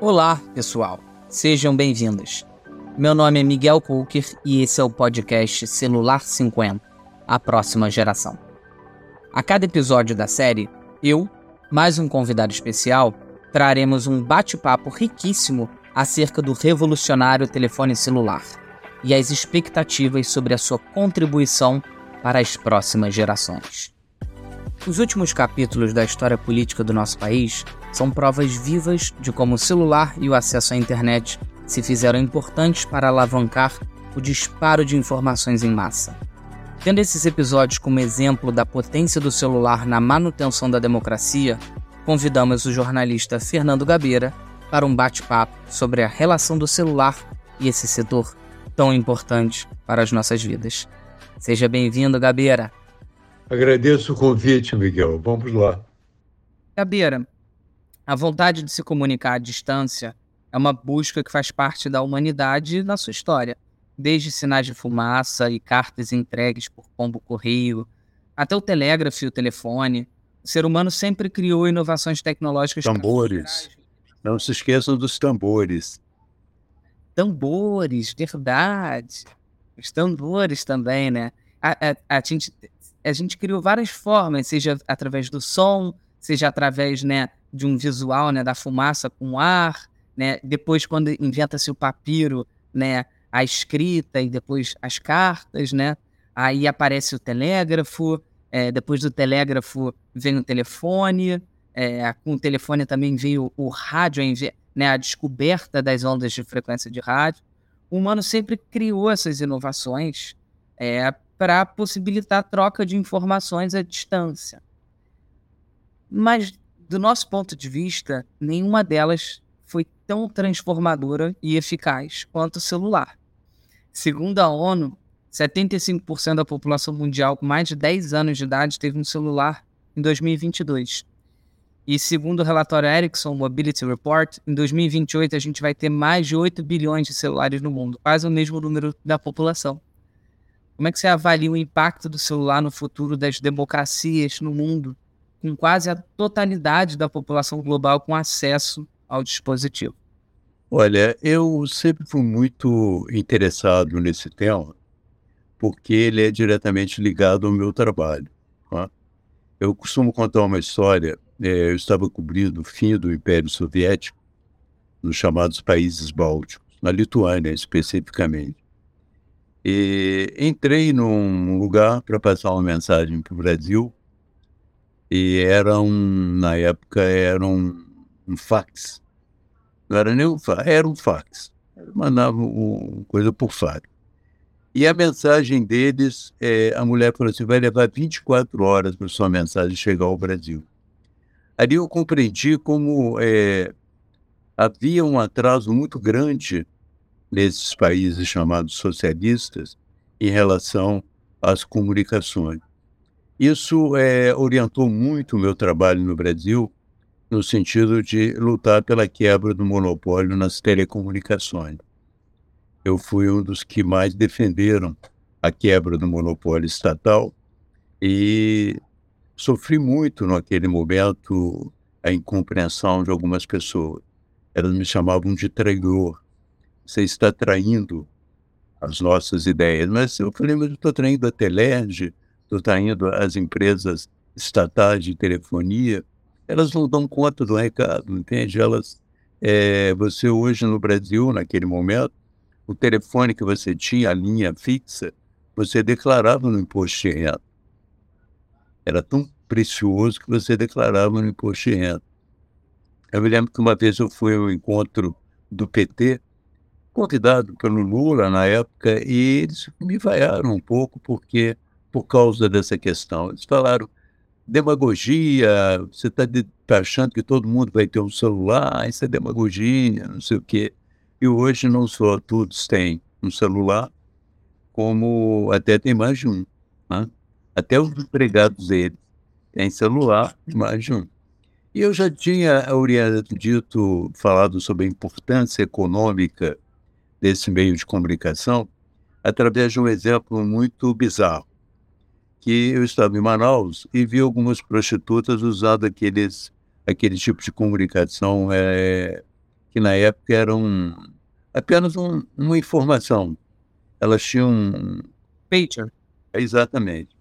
Olá, pessoal. Sejam bem-vindos. Meu nome é Miguel Kulker e esse é o podcast Celular 50, a próxima geração. A cada episódio da série, eu, mais um convidado especial, traremos um bate-papo riquíssimo acerca do revolucionário telefone celular e as expectativas sobre a sua contribuição para as próximas gerações. Os últimos capítulos da história política do nosso país são provas vivas de como o celular e o acesso à internet se fizeram importantes para alavancar o disparo de informações em massa. Tendo esses episódios como exemplo da potência do celular na manutenção da democracia, convidamos o jornalista Fernando Gabeira para um bate-papo sobre a relação do celular e esse setor tão importante para as nossas vidas. Seja bem-vindo, Gabeira. Agradeço o convite, Miguel. Vamos lá. Gabeira, a vontade de se comunicar à distância é uma busca que faz parte da humanidade na sua história. Desde sinais de fumaça e cartas entregues por pombo correio, até o telégrafo e o telefone, o ser humano sempre criou inovações tecnológicas. Tambores. Não se esqueçam dos tambores. Tambores, verdade. Os tambores também, né? A, a, a gente a gente criou várias formas, seja através do som, seja através né, de um visual né, da fumaça com ar, né? Depois, quando inventa-se o papiro, né, a escrita e depois as cartas, né? Aí aparece o telégrafo, é, depois do telégrafo vem o telefone, é, com o telefone também veio o rádio, né, a descoberta das ondas de frequência de rádio. O humano sempre criou essas inovações é, para possibilitar a troca de informações à distância. Mas, do nosso ponto de vista, nenhuma delas foi tão transformadora e eficaz quanto o celular. Segundo a ONU, 75% da população mundial com mais de 10 anos de idade teve um celular em 2022. E segundo o relatório Ericsson Mobility Report, em 2028 a gente vai ter mais de 8 bilhões de celulares no mundo, quase o mesmo número da população. Como é que você avalia o impacto do celular no futuro das democracias no mundo, com quase a totalidade da população global com acesso ao dispositivo? Olha, eu sempre fui muito interessado nesse tema, porque ele é diretamente ligado ao meu trabalho. Tá? Eu costumo contar uma história. É, eu estava cobrindo o fim do Império Soviético nos chamados países bálticos, na Lituânia especificamente. E entrei num lugar para passar uma mensagem para o Brasil e era um, na época era um, um fax. Não era nem um fax, era um fax. mandava um, coisa por fax. E a mensagem deles, é, a mulher falou assim, vai levar 24 horas para sua mensagem chegar ao Brasil. Ali eu compreendi como é, havia um atraso muito grande nesses países chamados socialistas em relação às comunicações. Isso é, orientou muito o meu trabalho no Brasil, no sentido de lutar pela quebra do monopólio nas telecomunicações. Eu fui um dos que mais defenderam a quebra do monopólio estatal e sofri muito naquele momento a incompreensão de algumas pessoas. Elas me chamavam de traidor você está traindo as nossas ideias. Mas eu falei, mas eu estou traindo a Telerge, estou traindo as empresas estatais de telefonia. Elas não dão conta do recado, entende? Elas, é, você hoje no Brasil, naquele momento, o telefone que você tinha, a linha fixa, você declarava no imposto de renda. Era tão precioso que você declarava no imposto de renda. Eu me lembro que uma vez eu fui ao encontro do PT convidado pelo Lula na época e eles me vaiaram um pouco porque por causa dessa questão. Eles falaram demagogia, você está achando que todo mundo vai ter um celular, isso é demagogia, não sei o quê. E hoje não só todos têm um celular, como até tem mais de um. Né? Até os empregados deles têm celular, mais de um. E eu já tinha, dito, falado sobre a importância econômica desse meio de comunicação através de um exemplo muito bizarro, que eu estava em Manaus e vi algumas prostitutas usando aqueles, aquele tipo de comunicação é, que na época eram apenas um, uma informação. Elas tinham. Pager. Exatamente.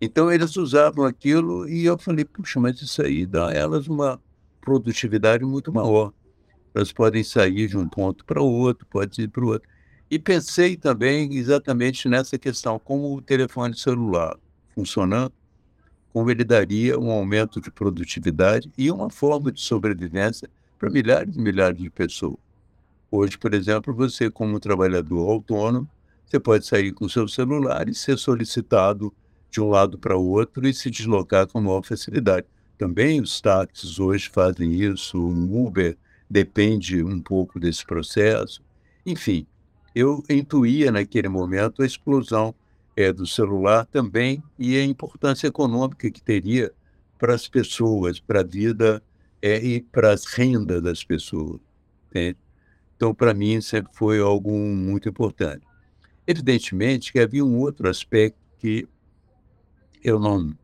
Então eles usavam aquilo e eu falei, puxa, mas isso aí dá a elas uma produtividade muito maior. Elas podem sair de um ponto para o outro, pode ir para o outro. E pensei também exatamente nessa questão, como o telefone celular funcionando, como ele daria um aumento de produtividade e uma forma de sobrevivência para milhares e milhares de pessoas. Hoje, por exemplo, você, como trabalhador autônomo, você pode sair com seu celular e ser solicitado de um lado para o outro e se deslocar com maior facilidade. Também os táxis hoje fazem isso, o Uber depende um pouco desse processo. Enfim, eu intuía naquele momento a explosão é, do celular também e a importância econômica que teria para as pessoas, para a vida é, e para as rendas das pessoas. Entende? Então, para mim, sempre foi algo muito importante. Evidentemente que havia um outro aspecto que eu não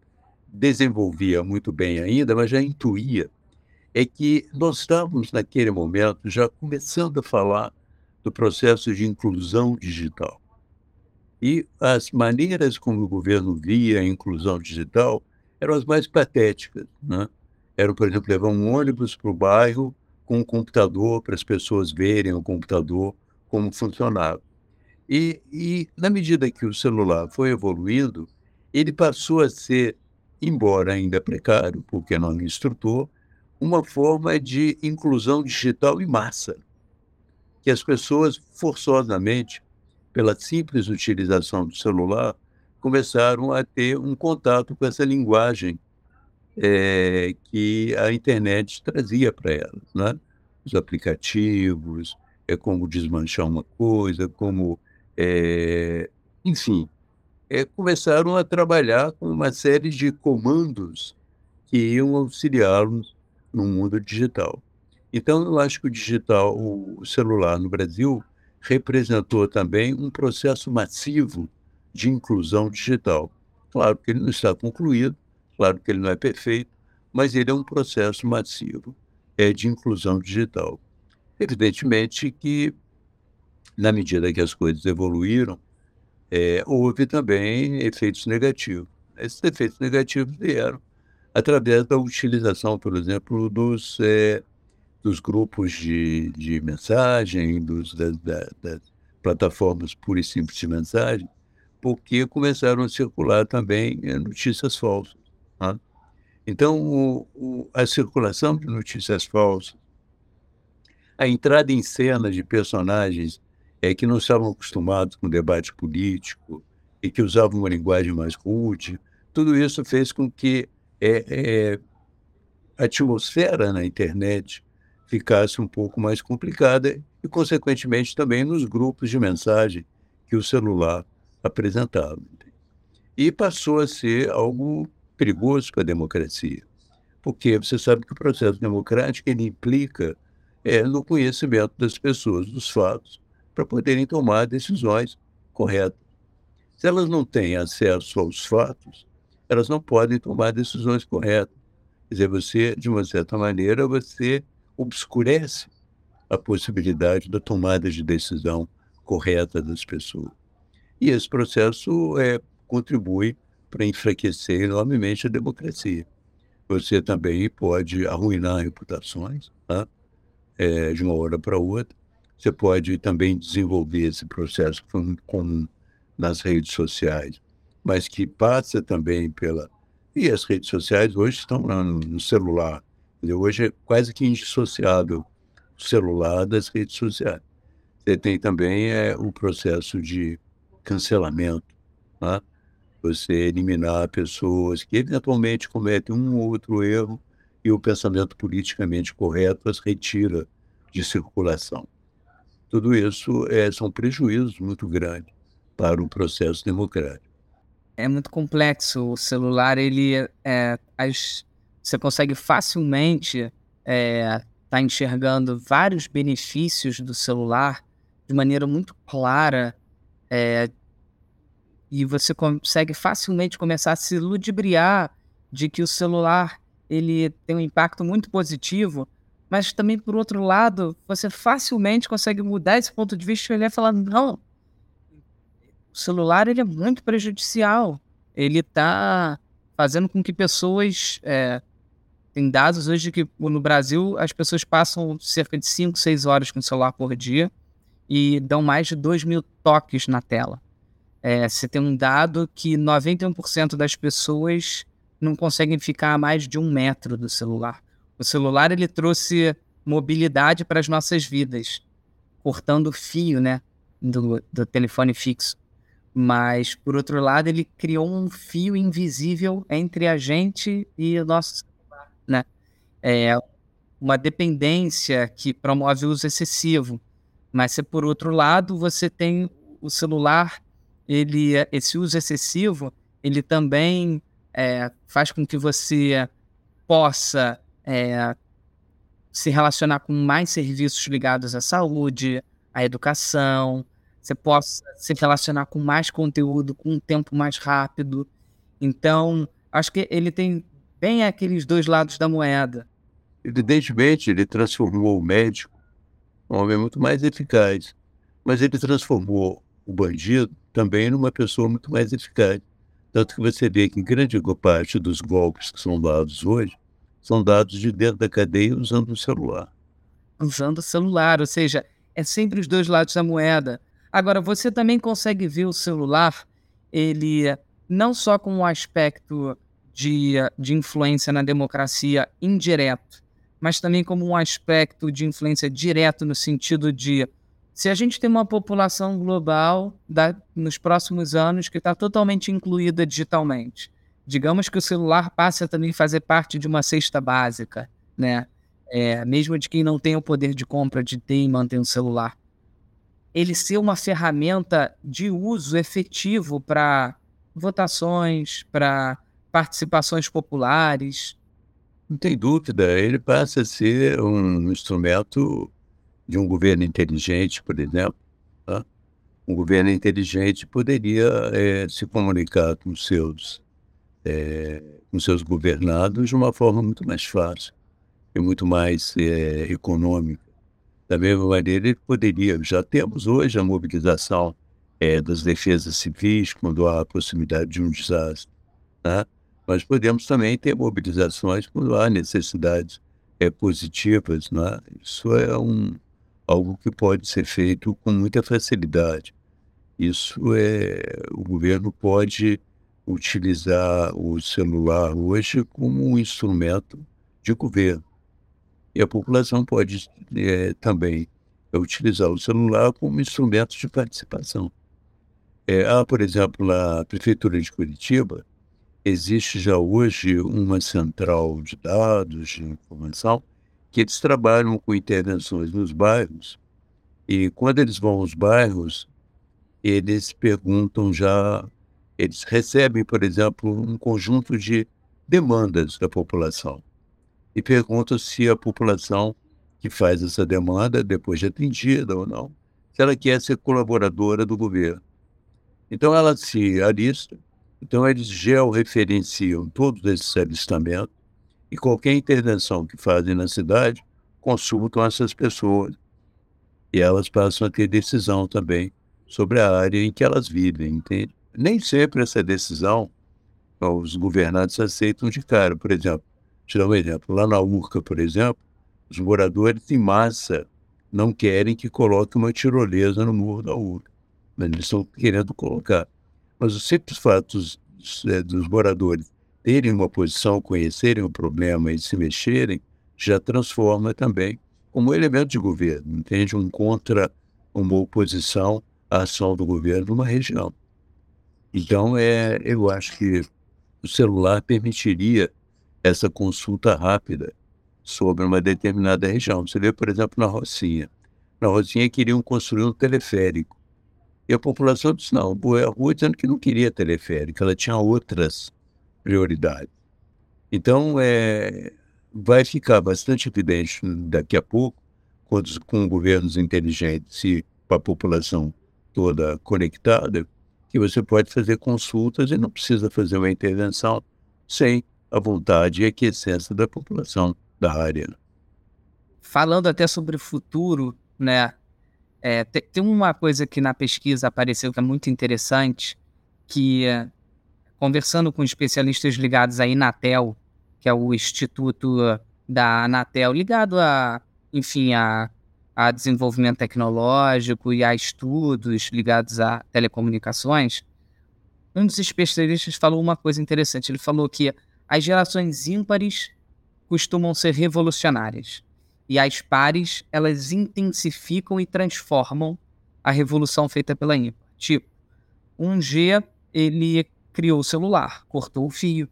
desenvolvia muito bem ainda, mas já intuía, é que nós estávamos naquele momento já começando a falar do processo de inclusão digital. E as maneiras como o governo via a inclusão digital eram as mais patéticas. Né? Era, por exemplo, levar um ônibus para o bairro com um computador para as pessoas verem o computador como funcionava. E, e, na medida que o celular foi evoluindo, ele passou a ser, embora ainda precário, porque não é instrutor, uma forma de inclusão digital em massa, que as pessoas forçosamente, pela simples utilização do celular, começaram a ter um contato com essa linguagem é, que a internet trazia para elas, né? Os aplicativos, é como desmanchar uma coisa, como, é, enfim, é, começaram a trabalhar com uma série de comandos que iam auxiliá-los no mundo digital. Então, eu acho que o digital, o celular no Brasil, representou também um processo massivo de inclusão digital. Claro que ele não está concluído, claro que ele não é perfeito, mas ele é um processo massivo é, de inclusão digital. Evidentemente que, na medida que as coisas evoluíram, é, houve também efeitos negativos. Esses efeitos negativos vieram através da utilização, por exemplo, dos, é, dos grupos de, de mensagem, dos, das, das plataformas pura e simples de mensagem, porque começaram a circular também é, notícias falsas. Né? Então, o, o, a circulação de notícias falsas, a entrada em cena de personagens é, que não estavam acostumados com debate político e que usavam uma linguagem mais rude, tudo isso fez com que é, é, a atmosfera na internet ficasse um pouco mais complicada e, consequentemente, também nos grupos de mensagem que o celular apresentava. E passou a ser algo perigoso para a democracia, porque você sabe que o processo democrático ele implica é, no conhecimento das pessoas dos fatos para poderem tomar decisões corretas. Se elas não têm acesso aos fatos, elas não podem tomar decisões corretas. Quer dizer, você, de uma certa maneira, você obscurece a possibilidade da tomada de decisão correta das pessoas. E esse processo é, contribui para enfraquecer enormemente a democracia. Você também pode arruinar reputações tá? é, de uma hora para outra. Você pode também desenvolver esse processo comum nas redes sociais, mas que passa também pela. E as redes sociais hoje estão no celular. Hoje é quase que indissociável o celular das redes sociais. Você tem também é, o processo de cancelamento, né? você eliminar pessoas que eventualmente cometem um ou outro erro e o pensamento politicamente correto as retira de circulação. Tudo isso é, são prejuízos muito grandes para o processo democrático é muito complexo. O celular, ele é, as, você consegue facilmente estar é, tá enxergando vários benefícios do celular de maneira muito clara é, e você consegue facilmente começar a se ludibriar de que o celular ele tem um impacto muito positivo Mas também, por outro lado, você facilmente consegue mudar esse ponto de vista e olhar e falar: não, o celular ele é muito prejudicial. Ele está fazendo com que pessoas. É, tem dados hoje que no Brasil as pessoas passam cerca de 5, 6 horas com o celular por dia e dão mais de 2 mil toques na tela. É, você tem um dado que 91% das pessoas não conseguem ficar a mais de um metro do celular. O celular ele trouxe mobilidade para as nossas vidas, cortando o fio né, do, do telefone fixo. Mas, por outro lado, ele criou um fio invisível entre a gente e o nosso. Né? É uma dependência que promove o uso excessivo. Mas, se por outro lado, você tem o celular, ele, esse uso excessivo, ele também é, faz com que você possa é, se relacionar com mais serviços ligados à saúde, à educação, você possa se relacionar com mais conteúdo, com um tempo mais rápido. Então, acho que ele tem bem aqueles dois lados da moeda. Evidentemente, ele transformou o médico um homem muito mais eficaz, mas ele transformou o bandido também numa pessoa muito mais eficaz. Tanto que você vê que grande parte dos golpes que são dados hoje são dados de dentro da cadeia usando o celular. Usando o celular, ou seja, é sempre os dois lados da moeda. Agora, você também consegue ver o celular, ele não só com o aspecto de, influência na democracia indireto, mas também como um aspecto de influência direto no sentido de se a gente tem uma população global da, nos próximos anos que está totalmente incluída digitalmente, digamos que o celular passe a também fazer parte de uma cesta básica, né? É, mesmo de quem não tem o poder de compra de ter e manter um celular. Ele ser uma ferramenta de uso efetivo para votações, para participações populares. Não tem dúvida, ele passa a ser um instrumento de um governo inteligente, por exemplo. Tá? Um governo inteligente poderia é, se comunicar com seus é, com seus governados de uma forma muito mais fácil e muito mais é, econômica. Da mesma maneira, ele poderia, já temos hoje a mobilização é, das defesas civis quando há a possibilidade de um desastre, né? Mas podemos também ter mobilizações quando há necessidades é, positivas. Né? Isso é um, algo que pode ser feito com muita facilidade. Isso é, o governo pode utilizar o celular hoje como um instrumento de governo. E a população pode é, também utilizar o celular como instrumento de participação. É, há, por exemplo, na Prefeitura de Curitiba, existe já hoje uma central de dados, de informação, que eles trabalham com intervenções nos bairros. E quando eles vão aos bairros, eles perguntam já eles recebem, por exemplo, um conjunto de demandas da população e perguntam se a população que faz essa demanda, depois de atendida ou não, se ela quer ser colaboradora do governo. Então ela se alista, então eles georreferenciam todos esses alistamentos e qualquer intervenção que fazem na cidade consultam essas pessoas e elas passam a ter decisão também sobre a área em que elas vivem, entende? Nem sempre essa decisão os governantes aceitam de cara. Por exemplo, te dar um exemplo. Lá na Urca, por exemplo, os moradores em massa não querem que coloque uma tirolesa no muro da Urca. Mas eles estão querendo colocar. Mas o simples fato dos, é, dos moradores terem uma posição, conhecerem o problema e se mexerem, já transforma também como elemento de governo, entende? Um contra uma oposição à ação do governo numa região. Então, é, eu acho que o celular permitiria essa consulta rápida sobre uma determinada região. Você vê, por exemplo, na Rocinha. Na Rocinha queriam construir um teleférico. E a população disse, não, a rua dizendo que não queria teleférico, ela tinha outras prioridades. Então, é, vai ficar bastante evidente daqui a pouco, quando, com governos inteligentes e com a população toda conectada, que você pode fazer consultas e não precisa fazer uma intervenção sem a vontade e a aquiescência da população da área. falando até sobre o futuro, né? É, tem, tem, uma coisa que na pesquisa apareceu que é muito interessante, que conversando com especialistas ligados à Inatel, que é o instituto da Anatel ligado a, enfim, a, a desenvolvimento tecnológico e a estudos ligados a telecomunicações, um dos especialistas falou uma coisa interessante. Ele falou que as gerações ímpares costumam ser revolucionárias e as pares elas intensificam e transformam a revolução feita pela ímpar. Tipo, um G ele criou o celular, cortou o fio.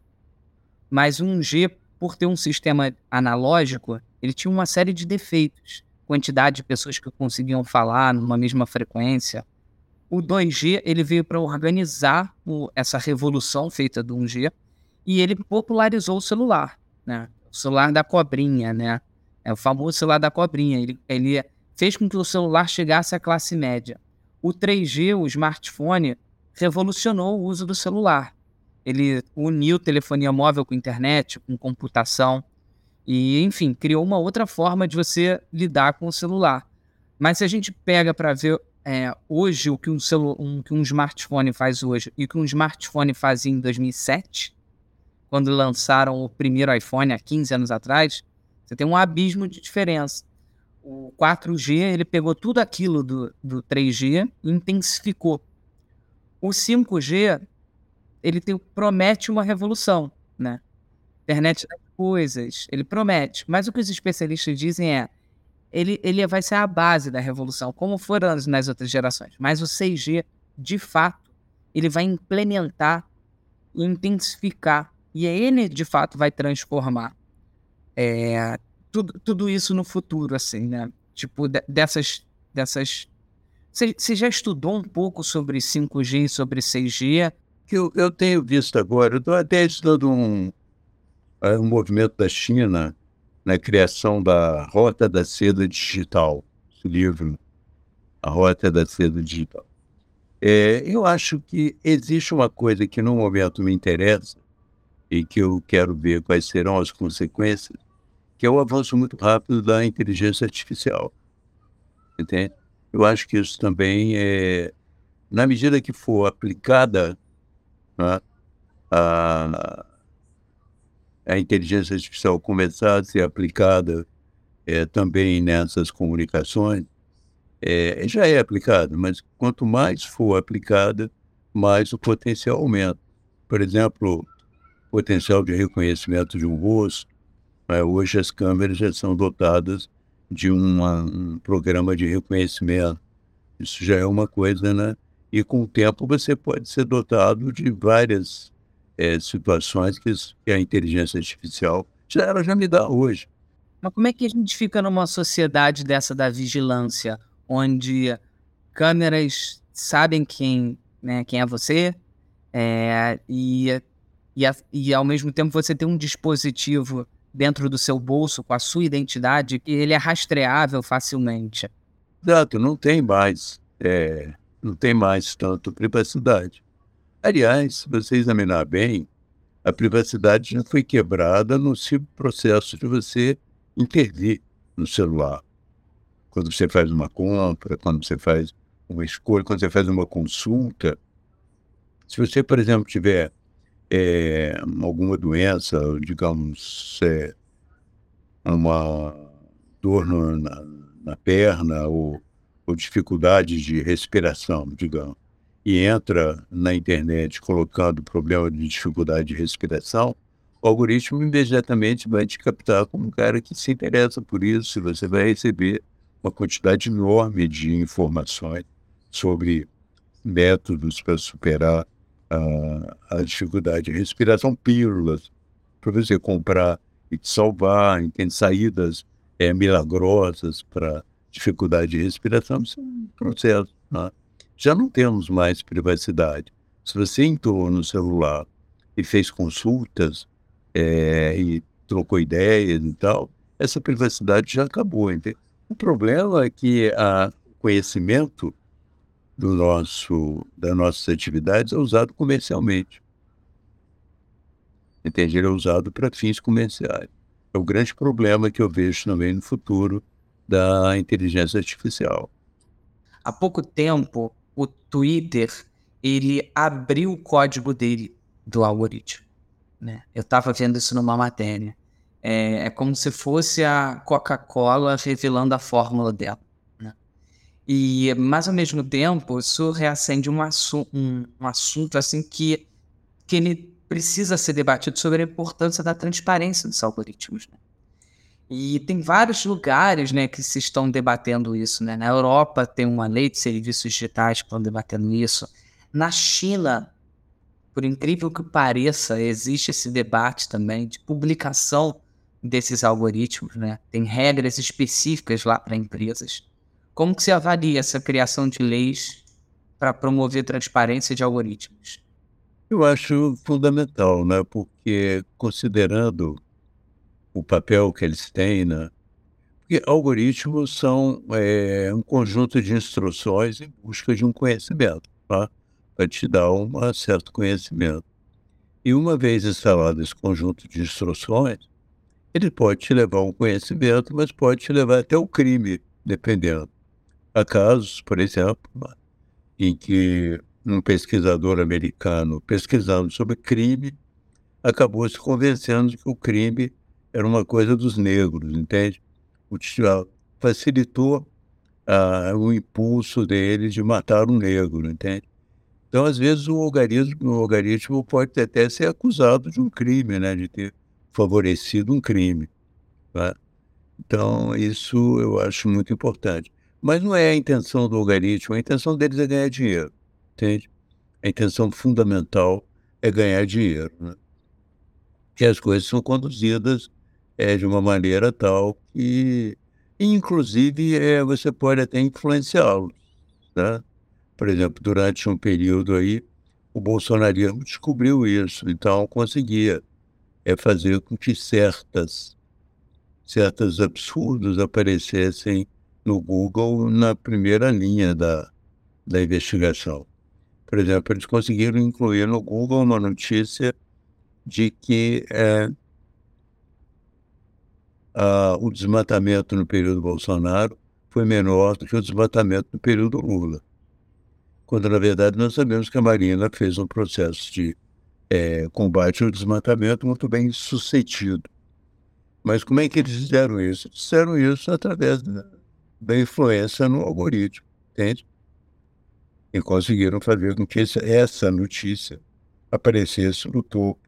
Mas um G, por ter um sistema analógico, ele tinha uma série de defeitos. Quantidade de pessoas que conseguiam falar numa mesma frequência. O 2G ele veio para organizar o, essa revolução feita do 1G e ele popularizou o celular, né? O celular da cobrinha, né? É o famoso celular da cobrinha. Ele, ele fez com que o celular chegasse à classe média. O 3G, o smartphone, revolucionou o uso do celular. Ele uniu telefonia móvel com internet, com computação e, enfim, criou uma outra forma de você lidar com o celular. Mas se a gente pega para ver é, hoje o que um, um, que um smartphone faz hoje e o que um smartphone fazia em 2007, quando lançaram o primeiro iPhone há 15 anos atrás, você tem um abismo de diferença. O 4G ele pegou tudo aquilo do, do 3G e intensificou. O 5G ele tem, promete uma revolução, né? Internet das coisas, ele promete. Mas o que os especialistas dizem é ele, ele vai ser a base da revolução, como foram nas outras gerações. Mas o 6G, de fato, ele vai implementar intensificar. E ele, de fato, vai transformar é, tudo, tudo isso no futuro, assim, né? Tipo, de, dessas, dessas você já estudou um pouco sobre 5G e sobre 6G? Eu, eu tenho visto agora, eu estou até estudando um, é, um movimento da China na criação da Rota da Seda Digital, esse livro, A Rota da Seda Digital. É, eu acho que existe uma coisa que no momento me interessa e que eu quero ver quais serão as consequências, que é o avanço muito rápido da inteligência artificial. Entende? eu acho que isso também é, na medida que for aplicada né, a, a inteligência artificial começar a ser aplicada é, também nessas comunicações, é, já é aplicada, mas quanto mais for aplicada, mais o potencial aumenta. Por exemplo, o potencial de reconhecimento de um rosto, né, hoje as câmeras já são dotadas de uma, um programa de reconhecimento. Isso já é uma coisa, né? E com o tempo você pode ser dotado de várias é, situações que, que, a inteligência artificial já, ela já me dá hoje. Mas como é que a gente fica numa sociedade dessa da vigilância, onde câmeras sabem quem, né, quem é você é, e, e, e ao mesmo tempo você tem um dispositivo dentro do seu bolso com a sua identidade que ele é rastreável facilmente. Exato, não tem mais, é, não tem mais tanto privacidade. Aliás, se você examinar bem, a privacidade já foi quebrada no processo de você intervir no celular. Quando você faz uma compra, quando você faz uma escolha, quando você faz uma consulta. Se você, por exemplo, tiver é, alguma doença, digamos, é, uma dor na, na, perna ou, ou dificuldade de respiração, digamos, e entra na internet colocando problema de dificuldade de respiração, o algoritmo imediatamente vai te captar como um cara que se interessa por isso, e você vai receber uma quantidade enorme de informações sobre métodos para superar a, a dificuldade de respiração, pílulas para você comprar e te salvar, tem saídas é, milagrosas para dificuldade de respiração, isso é um processo. Né? Já não temos mais privacidade. Se você entrou no celular e fez consultas é, e trocou ideias e tal, essa privacidade já acabou. Entende? O problema é que o conhecimento do nosso, das nossas atividades é usado comercialmente. Entende? Ele é usado para fins comerciais. É o grande problema que eu vejo também no futuro da inteligência artificial. Há pouco tempo, o Twitter ele abriu o código dele do algoritmo. Né? Eu estava vendo isso numa matéria. É, é como se fosse a Coca-Cola revelando a fórmula dela. E, mas ao mesmo tempo, isso reacende um, assu um, um assunto assim que, que ele precisa ser debatido sobre a importância da transparência dos algoritmos. Né? E tem vários lugares né, que se estão debatendo isso. Né? Na Europa tem uma lei de serviços digitais que estão debatendo isso. Na China, por incrível que pareça, existe esse debate também de publicação desses algoritmos, né? Tem regras específicas lá para empresas. Como que se avalia essa criação de leis para promover transparência de algoritmos? Eu acho fundamental, né? Porque considerando o papel que eles têm, né? Porque algoritmos são é, um conjunto de instruções em busca de um conhecimento, tá? para te dar um certo conhecimento. E uma vez instalado esse conjunto de instruções, ele pode te levar a um conhecimento, mas pode te levar até o crime, dependendo. Há casos, por exemplo, em que um pesquisador americano pesquisando sobre crime acabou se convencendo de que o crime era uma coisa dos negros, entende? O, facilitou ah, o impulso dele de matar um negro, entende? Então, às vezes, o algoritmo, o algoritmo pode até ser acusado de um crime, né? De ter favorecido um crime. Tá? Então, isso eu acho muito importante. Mas não é a intenção do algoritmo, a intenção deles é ganhar dinheiro, entende? A intenção fundamental é ganhar dinheiro. Né? Que as coisas são conduzidas é, de uma maneira tal que, inclusive, é, você pode até influenciá-los. Tá? Por exemplo, durante um período aí, o bolsonarismo descobriu isso, então conseguia é fazer com que certas, certos absurdos aparecessem no Google na primeira linha da, da investigação. Por exemplo, eles conseguiram incluir no Google uma notícia de que é, a, o desmatamento no período Bolsonaro foi menor do que o desmatamento no período Lula. Quando, na verdade, nós sabemos que a Marina fez um processo de é, combate ao desmatamento muito bem sucedido. Mas como é que eles fizeram isso? Fizeram isso através da, da influência no algoritmo, entende? E conseguiram fazer com que essa notícia aparecesse no topo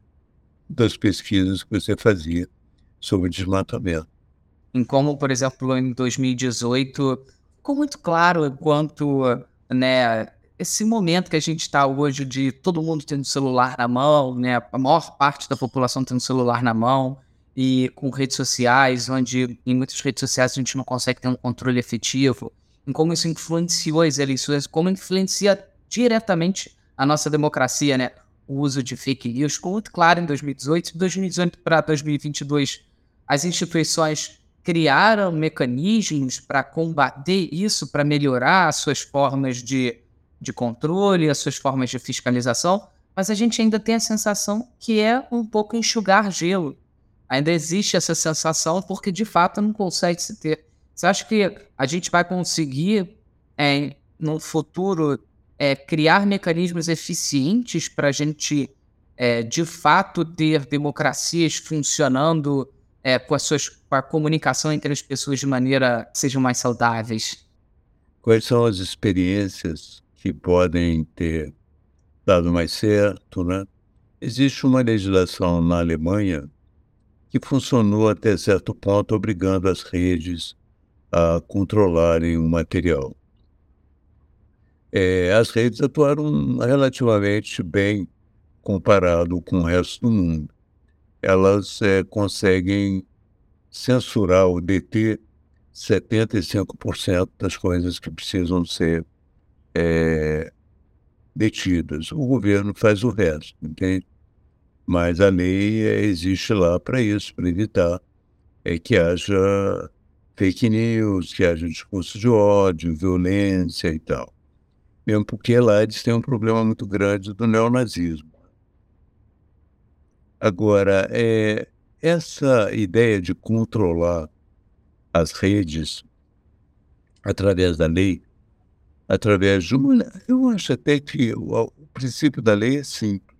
das pesquisas que você fazia sobre desmatamento. Em como, por exemplo, em 2018, ficou muito claro quanto né, esse momento que a gente está hoje de todo mundo tendo celular na mão, né? A maior parte da população tendo celular na mão e com redes sociais, onde em muitas redes sociais a gente não consegue ter um controle efetivo, em como isso influenciou as eleições, como influencia diretamente a nossa democracia, né? O uso de fake news ficou muito claro em 2018, de 2018 para 2022, as instituições criaram mecanismos para combater isso, para melhorar as suas formas de de controle, as suas formas de fiscalização, mas a gente ainda tem a sensação que é um pouco enxugar gelo. Ainda existe essa sensação porque de fato não consegue se ter. Você acha que a gente vai conseguir, é, no futuro, é, criar mecanismos eficientes para a gente, é, de fato, ter democracias funcionando é, com, as suas, com a comunicação entre as pessoas de maneira que sejam mais saudáveis? Quais são as experiências que podem ter dado mais certo, né? Existe uma legislação na Alemanha que funcionou até certo ponto, obrigando as redes a controlarem o material. É, as redes atuaram relativamente bem comparado com o resto do mundo. Elas é, conseguem censurar ou deter 75% das coisas que precisam ser é, detidas. O governo faz o resto, entende? Mas a lei existe lá para isso, para evitar é, que haja fake news, que haja discurso de ódio, violência e tal. Mesmo porque lá eles têm um problema muito grande do neonazismo. Agora, é, essa ideia de controlar as redes através da lei, através de uma. Eu acho até que o, o princípio da lei é simples.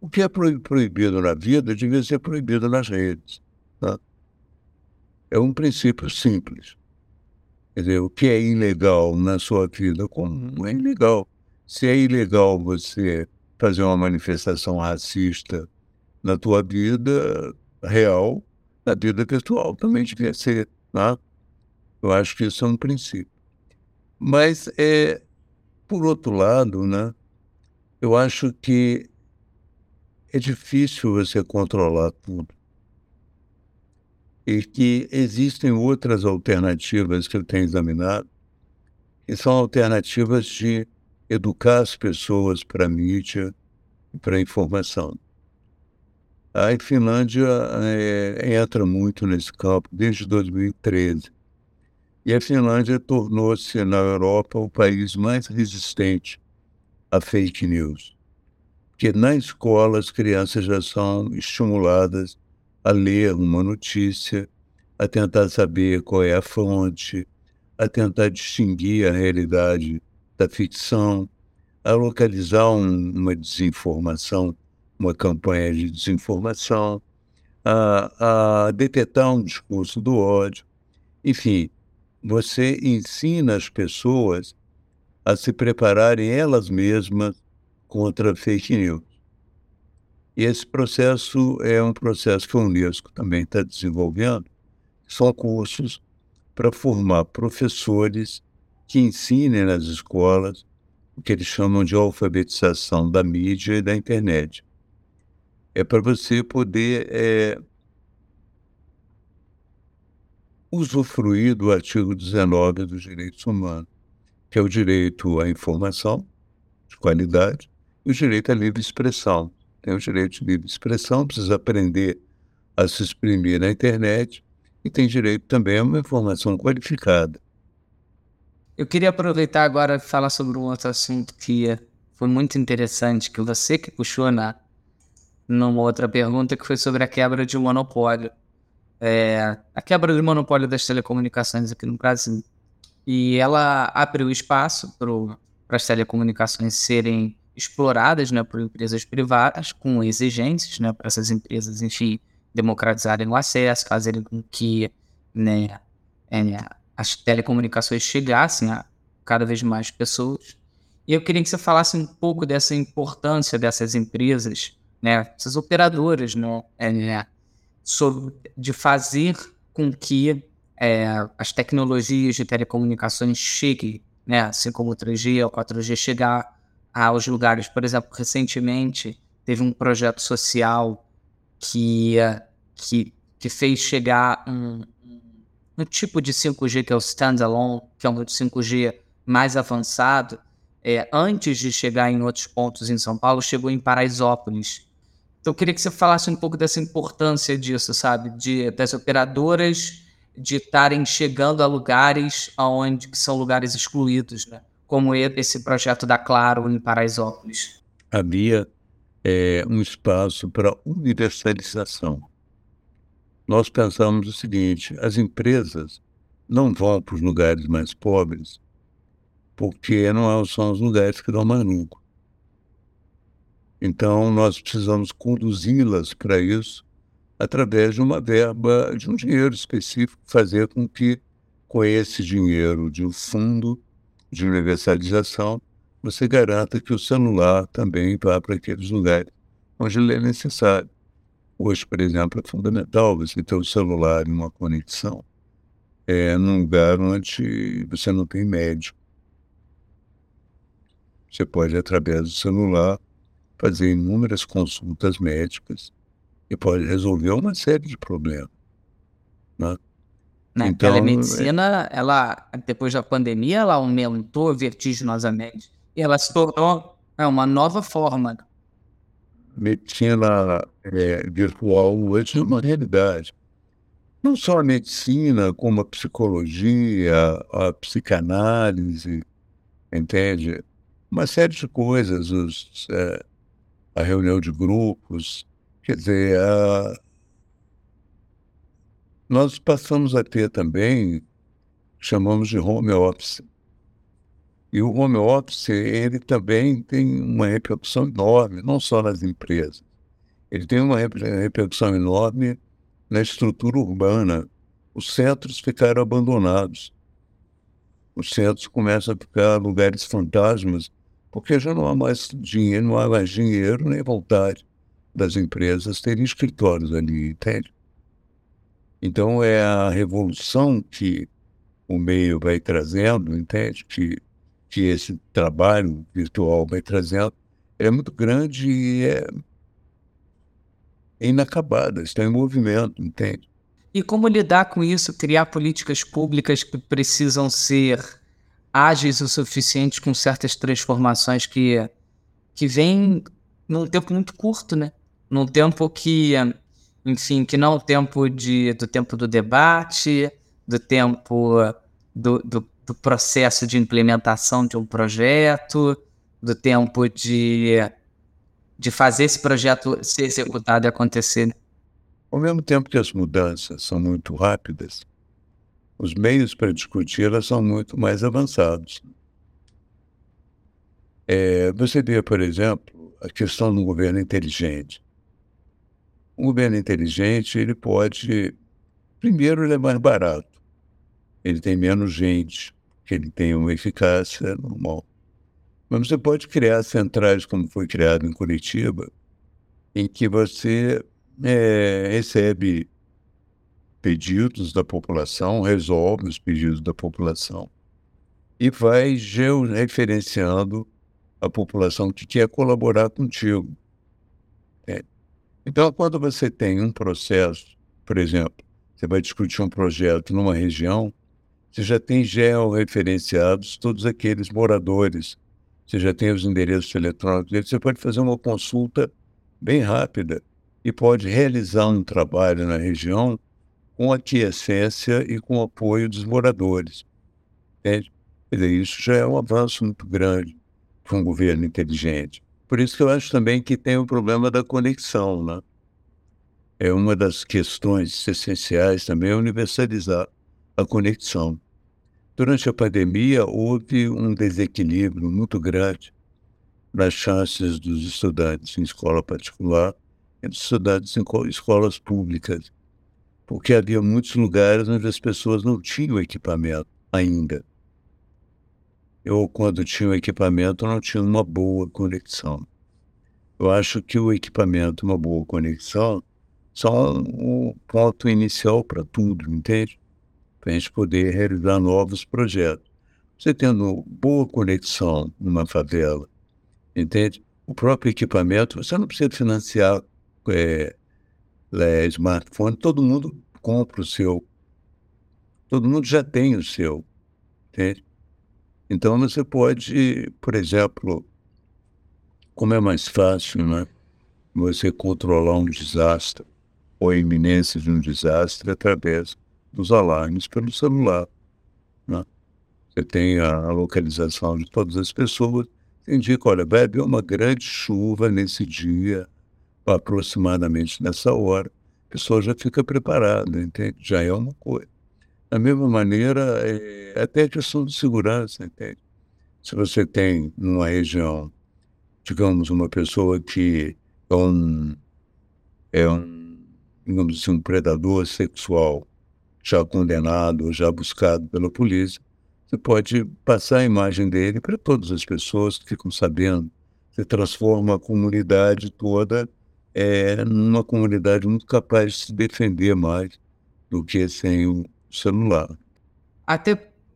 O que é proibido na vida devia ser proibido nas redes. Tá? É um princípio simples. Quer dizer, o que é ilegal na sua vida comum é ilegal. Se é ilegal você fazer uma manifestação racista na tua vida real, na vida pessoal também devia ser. Né? Eu acho que isso é um princípio. Mas, é, por outro lado, né, eu acho que é difícil você controlar tudo. E que existem outras alternativas que eu tenho examinado, que são alternativas de educar as pessoas para a mídia e para a informação. A Finlândia é, entra muito nesse campo desde 2013. E a Finlândia tornou-se, na Europa, o país mais resistente a fake news. Porque na escola as crianças já são estimuladas a ler uma notícia, a tentar saber qual é a fonte, a tentar distinguir a realidade da ficção, a localizar um, uma desinformação uma campanha de desinformação, a, a detectar um discurso do ódio. Enfim, você ensina as pessoas a se prepararem elas mesmas contra fake news. E esse processo é um processo que a Unesco também está desenvolvendo. São cursos para formar professores que ensinem nas escolas o que eles chamam de alfabetização da mídia e da internet é para você poder é, usufruir do artigo 19 dos direitos humanos, que é o direito à informação de qualidade o direito à livre expressão. Tem o direito de livre expressão, precisa aprender a se exprimir na internet e tem direito também a uma informação qualificada. Eu queria aproveitar agora e falar sobre um outro assunto que foi muito interessante, que você que puxou na, numa outra pergunta que foi sobre a quebra de monopólio. É, a quebra de monopólio das telecomunicações aqui no Brasil. E ela abriu espaço para as telecomunicações serem exploradas né, por empresas privadas, com exigências né, para essas empresas, enfim, democratizarem o acesso, fazerem com que né, é, as telecomunicações chegassem a cada vez mais pessoas. E eu queria que você falasse um pouco dessa importância dessas empresas né, essas operadoras né, é, sobre, de fazer com que é, as tecnologias de telecomunicações cheguem, né, assim como o 3G ou 4G, chegar aos lugares. Por exemplo, recentemente teve um projeto social que, que, que fez chegar um, um tipo de 5G que é o standalone, que é um 5G mais avançado, é, antes de chegar em outros pontos em São Paulo, chegou em Paraisópolis. Então, eu queria que você falasse um pouco dessa importância disso, sabe? De, das operadoras de estarem chegando a lugares onde que são lugares excluídos, né? Como esse projeto da Claro em Paraisópolis. Havia é, um espaço para universalização. Nós pensamos o seguinte: as empresas não vão para os lugares mais pobres porque não são os lugares que dão mais lucro. Então, nós precisamos conduzi-las para isso através de uma verba, de um dinheiro específico, fazer com que, com esse dinheiro de um fundo de universalização, você garanta que o celular também vá para aqueles lugares onde ele é necessário. Hoje, por exemplo, é fundamental você ter o celular em uma conexão é, num lugar onde você não tem médico. Você pode, através do celular, fazer inúmeras consultas médicas e pode resolver uma série de problemas. Né? Na então, telemedicina, é... ela, depois da pandemia, ela aumentou vertiginosamente. E ela se tornou é, uma nova forma. Medicina é, virtual hoje é uma realidade. Não só a medicina, como a psicologia, a psicanálise, entende? Uma série de coisas. Os, é, a reunião de grupos. Quer dizer, a, nós passamos a ter também, chamamos de home office. E o home office, ele também tem uma repercussão enorme, não só nas empresas. Ele tem uma repercussão enorme na estrutura urbana. Os centros ficaram abandonados. Os centros começam a ficar lugares fantasmas, porque já não há mais dinheiro, não há mais dinheiro nem vontade das empresas terem escritórios ali, entende? Então é a revolução que o meio vai trazendo, entende? Que que esse trabalho virtual vai trazendo é muito grande e é, inacabada, está em movimento, entende? E como lidar com isso, criar políticas públicas que precisam ser ágeis o suficiente com certas transformações que, que vêm num tempo muito curto, né? Num tempo que, enfim, que não o tempo de, do tempo do debate, do tempo do, do do processo de implementação de um projeto, do tempo de, de fazer esse projeto ser executado e acontecer. Ao mesmo tempo que as mudanças são muito rápidas, os meios para discuti-las são muito mais avançados. É, você vê, por exemplo, a questão do governo inteligente. Um governo inteligente, ele pode, primeiro, ele é mais barato, ele tem menos gente, ele tenha uma eficácia normal. Mas você pode criar centrais, como foi criado em Curitiba, em que você é, recebe pedidos da população, resolve os pedidos da população e vai georreferenciando a população que quer colaborar contigo. Então, quando você tem um processo, por exemplo, você vai discutir um projeto numa região, você já tem georreferenciados todos aqueles moradores, você já tem os endereços eletrônicos, você pode fazer uma consulta bem rápida e pode realizar um trabalho na região com aquiescência e com apoio dos moradores. Entende? Isso já é um avanço muito grande para um governo inteligente. Por isso que eu acho também que tem o problema da conexão, né? É uma das questões essenciais também é universalizar a conexão. Durante a pandemia, houve um desequilíbrio muito grande nas chances dos estudantes em escola particular e dos estudantes em escolas públicas, porque havia muitos lugares onde as pessoas não tinham equipamento ainda. Ou quando tinham equipamento, não tinham uma boa conexão. Eu acho que o equipamento, uma boa conexão, são o ponto inicial para tudo, entende? para a gente poder realizar novos projetos. Você tendo boa conexão numa favela, entende? O próprio equipamento, você não precisa financiar é, é, smartphone, todo mundo compra o seu. Todo mundo já tem o seu, entende? Então você pode, por exemplo, como é mais fácil, né? Você controlar um desastre ou a iminência de um desastre através dos alarmes pelo celular. Né? Você tem a localização de todas as pessoas, indica, olha, vai haver uma grande chuva nesse dia, aproximadamente nessa hora. A pessoa já fica preparada, entende? Já é uma coisa. Da mesma maneira, é até questão de segurança, entende? Se você tem numa região, digamos, uma pessoa que é um, é um digamos assim, um predador sexual já condenado, já buscado pela polícia, você pode passar a imagem dele para todas as pessoas que ficam sabendo. Você transforma a comunidade toda é, numa comunidade muito capaz de se defender mais do que sem o celular. Até,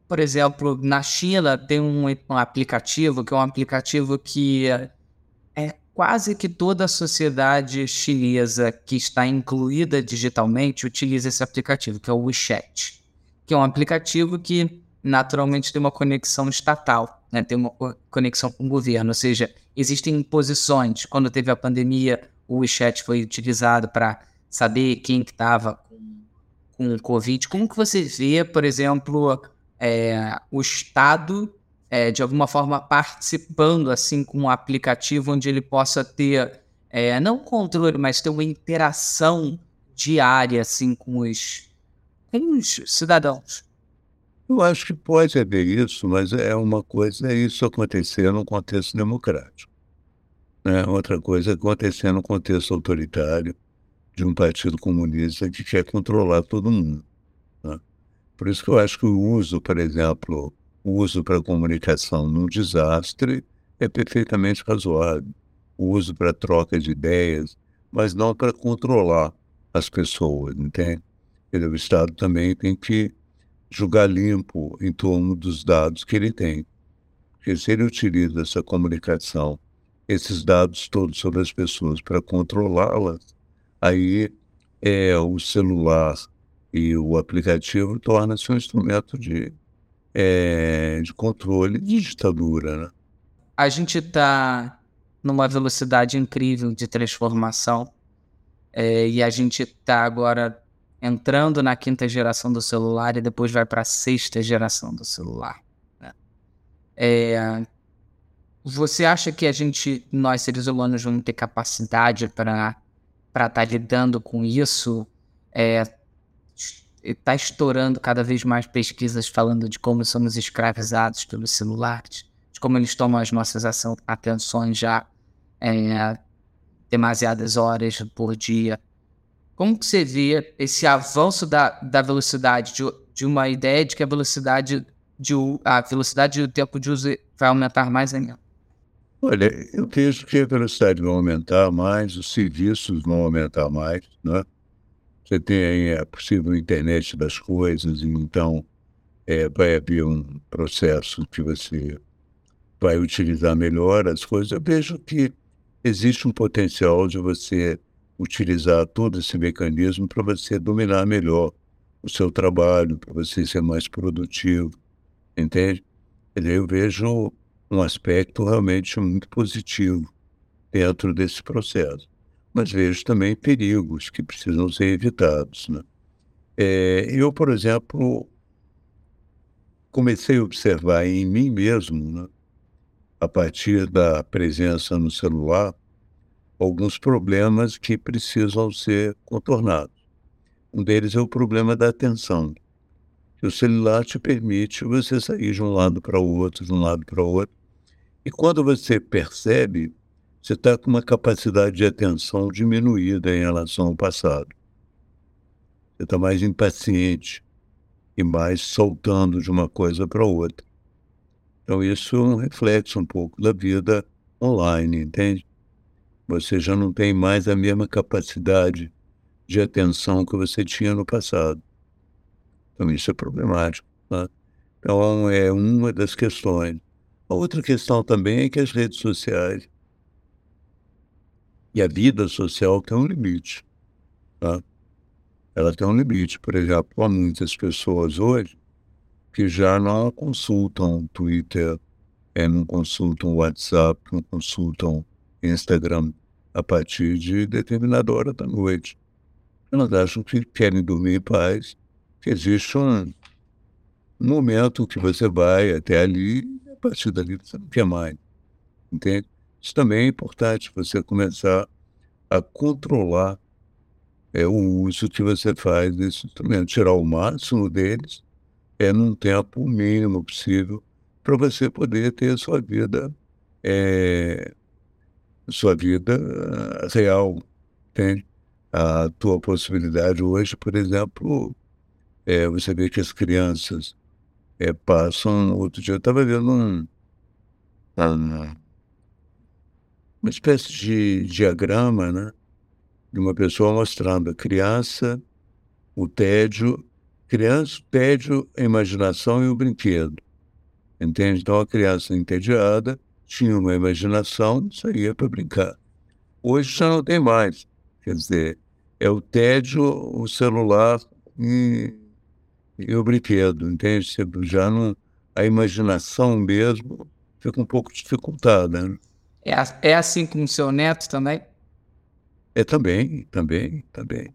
por exemplo, na China tem um, um aplicativo que é um aplicativo que é quase que toda a sociedade chinesa que está incluída digitalmente utiliza esse aplicativo, que é o WeChat, que é um aplicativo que naturalmente tem uma conexão estatal, né? tem uma conexão com o governo, ou seja, existem imposições. Quando teve a pandemia, o WeChat foi utilizado para saber quem estava com, com Covid. Como que você vê, por exemplo, é, o Estado é, de alguma forma participando assim com um aplicativo onde ele possa ter é, não controle, mas ter uma interação diária assim com os com os cidadãos. Eu acho que pode haver isso, mas é uma coisa é isso acontecer num contexto democrático. Né? Outra coisa é acontecer num contexto autoritário de um partido comunista que quer controlar todo mundo. Né? Por isso que eu acho que o uso, por exemplo, o uso para comunicação num desastre é perfeitamente razoável. O uso para troca de ideias, mas não para controlar as pessoas, entende? O Estado também tem que julgar limpo em torno dos dados que ele tem. Porque se ele utiliza essa comunicação, esses dados todos sobre as pessoas para controlá-las, aí é, o celular e o aplicativo torna-se um instrumento de, é, de controle de ditadura. Né? A gente está numa velocidade incrível de transformação é, e a gente está agora entrando na quinta geração do celular e depois vai para a sexta geração do celular. Né? É, você acha que a gente, nós seres humanos, vamos ter capacidade para estar tá lidando com isso? É, está estourando cada vez mais pesquisas falando de como somos escravizados pelos celulares, de como eles tomam as nossas atenções já é, demasiadas horas por dia. Como que você vê esse avanço da, da velocidade, de, de uma ideia de que a velocidade, de, a velocidade do tempo de uso vai aumentar mais ainda? Olha, eu vejo que a velocidade vai aumentar mais, os serviços vão aumentar mais, né? Você tem a possível internet das coisas, então é, vai haver um processo que você vai utilizar melhor as coisas. Eu vejo que existe um potencial de você utilizar todo esse mecanismo para você dominar melhor o seu trabalho, para você ser mais produtivo, entende? Eu vejo um aspecto realmente muito positivo dentro desse processo, mas vejo também perigos que precisam ser evitados. Né? É, eu, por exemplo, comecei a observar em mim mesmo, né, a partir da presença no celular, alguns problemas que precisam ser contornados. Um deles é o problema da atenção. O celular te permite você sair de um lado para o outro, de um lado para o outro. E quando você percebe, você está com uma capacidade de atenção diminuída em relação ao passado. Você está mais impaciente e mais soltando de uma coisa para outra. Então, isso é um reflexo um pouco da vida online, entende? Você já não tem mais a mesma capacidade de atenção que você tinha no passado. Então, isso é problemático. Tá? Então, é uma das questões. A outra questão também é que as redes sociais e a vida social têm um limite. Tá? Ela tem um limite. Por exemplo, há muitas pessoas hoje que já não consultam Twitter, é, não consultam WhatsApp, não consultam Instagram a partir de determinada hora da noite. Elas acham que querem dormir em paz, que existe um momento que você vai até ali partir dali você não quer mais. Entende? Isso também é importante, você começar a controlar é, o uso que você faz desse instrumento, tirar o máximo deles é num tempo mínimo possível para você poder ter a sua vida é, sua vida eh, real, entende? A tua possibilidade hoje, por exemplo, é, você vê que as crianças é, passam. Outro dia eu estava vendo um, uma espécie de diagrama, né? De uma pessoa mostrando a criança, o tédio, criança, tédio, a imaginação e o brinquedo. Entende? Então a criança entediada tinha uma imaginação, saía para brincar. Hoje já não tem mais. Quer dizer, é o tédio, o celular e, e o brinquedo, entende? Já não, a imaginação mesmo fica um pouco dificultada. Né? É, é assim com o seu neto também? É também, também, também.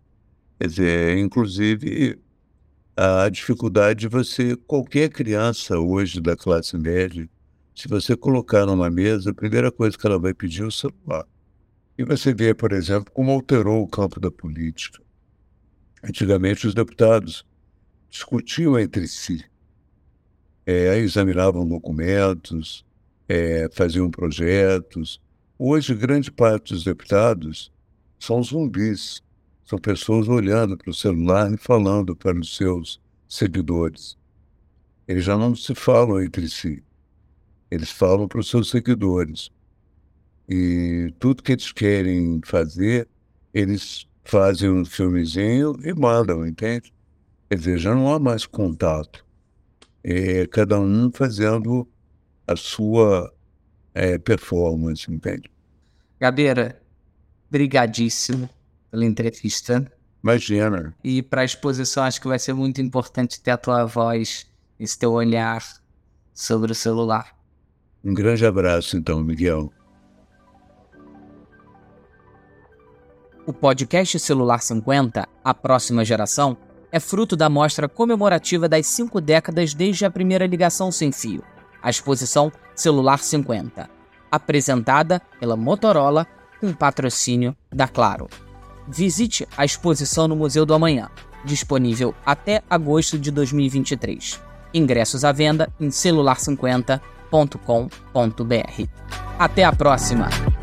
Quer dizer, inclusive a dificuldade de você, qualquer criança hoje da classe média, se você colocar numa mesa, a primeira coisa que ela vai pedir é o celular. E você vê, por exemplo, como alterou o campo da política. Antigamente, os deputados discutiam entre si. É, examinavam documentos, é, faziam projetos. Hoje, grande parte dos deputados são zumbis. São pessoas olhando para o celular e falando para os seus seguidores. Eles já não se falam entre si. Eles falam para os seus seguidores. E tudo que eles querem fazer, eles fazem um filmezinho e mandam, entende? Quer dizer, já não há mais contato. É cada um fazendo a sua é, performance, entende? Gabeira, brigadíssimo pela entrevista. Imagina. E para a exposição acho que vai ser muito importante ter a tua voz, esse teu olhar sobre o celular. Um grande abraço, então, Miguel. O podcast Celular 50, a próxima geração, é fruto da mostra comemorativa das cinco décadas desde a primeira ligação sem fio, a exposição Celular 50, apresentada pela Motorola com patrocínio da Claro. Visite a exposição no Museu do Amanhã, disponível até agosto de 2023. Ingressos à venda em celular50.com.br. Até a próxima!